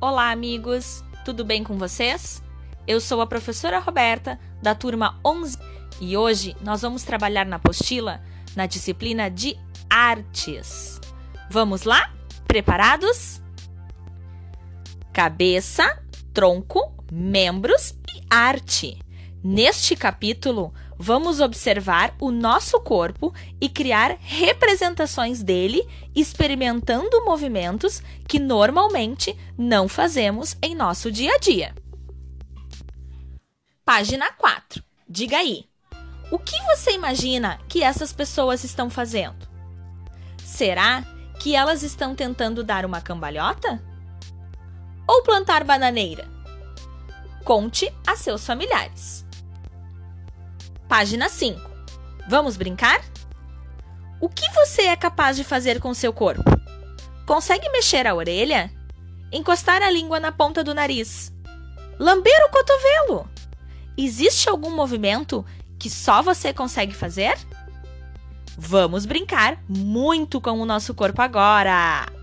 Olá, amigos! Tudo bem com vocês? Eu sou a professora Roberta, da turma 11, e hoje nós vamos trabalhar na apostila na disciplina de artes. Vamos lá? Preparados? Cabeça, tronco, membros e arte. Neste capítulo, vamos observar o nosso corpo e criar representações dele, experimentando movimentos que normalmente não fazemos em nosso dia a dia. Página 4. Diga aí. O que você imagina que essas pessoas estão fazendo? Será que elas estão tentando dar uma cambalhota? Ou plantar bananeira? Conte a seus familiares. Página 5. Vamos brincar? O que você é capaz de fazer com seu corpo? Consegue mexer a orelha? Encostar a língua na ponta do nariz? Lamber o cotovelo? Existe algum movimento que só você consegue fazer? Vamos brincar muito com o nosso corpo agora!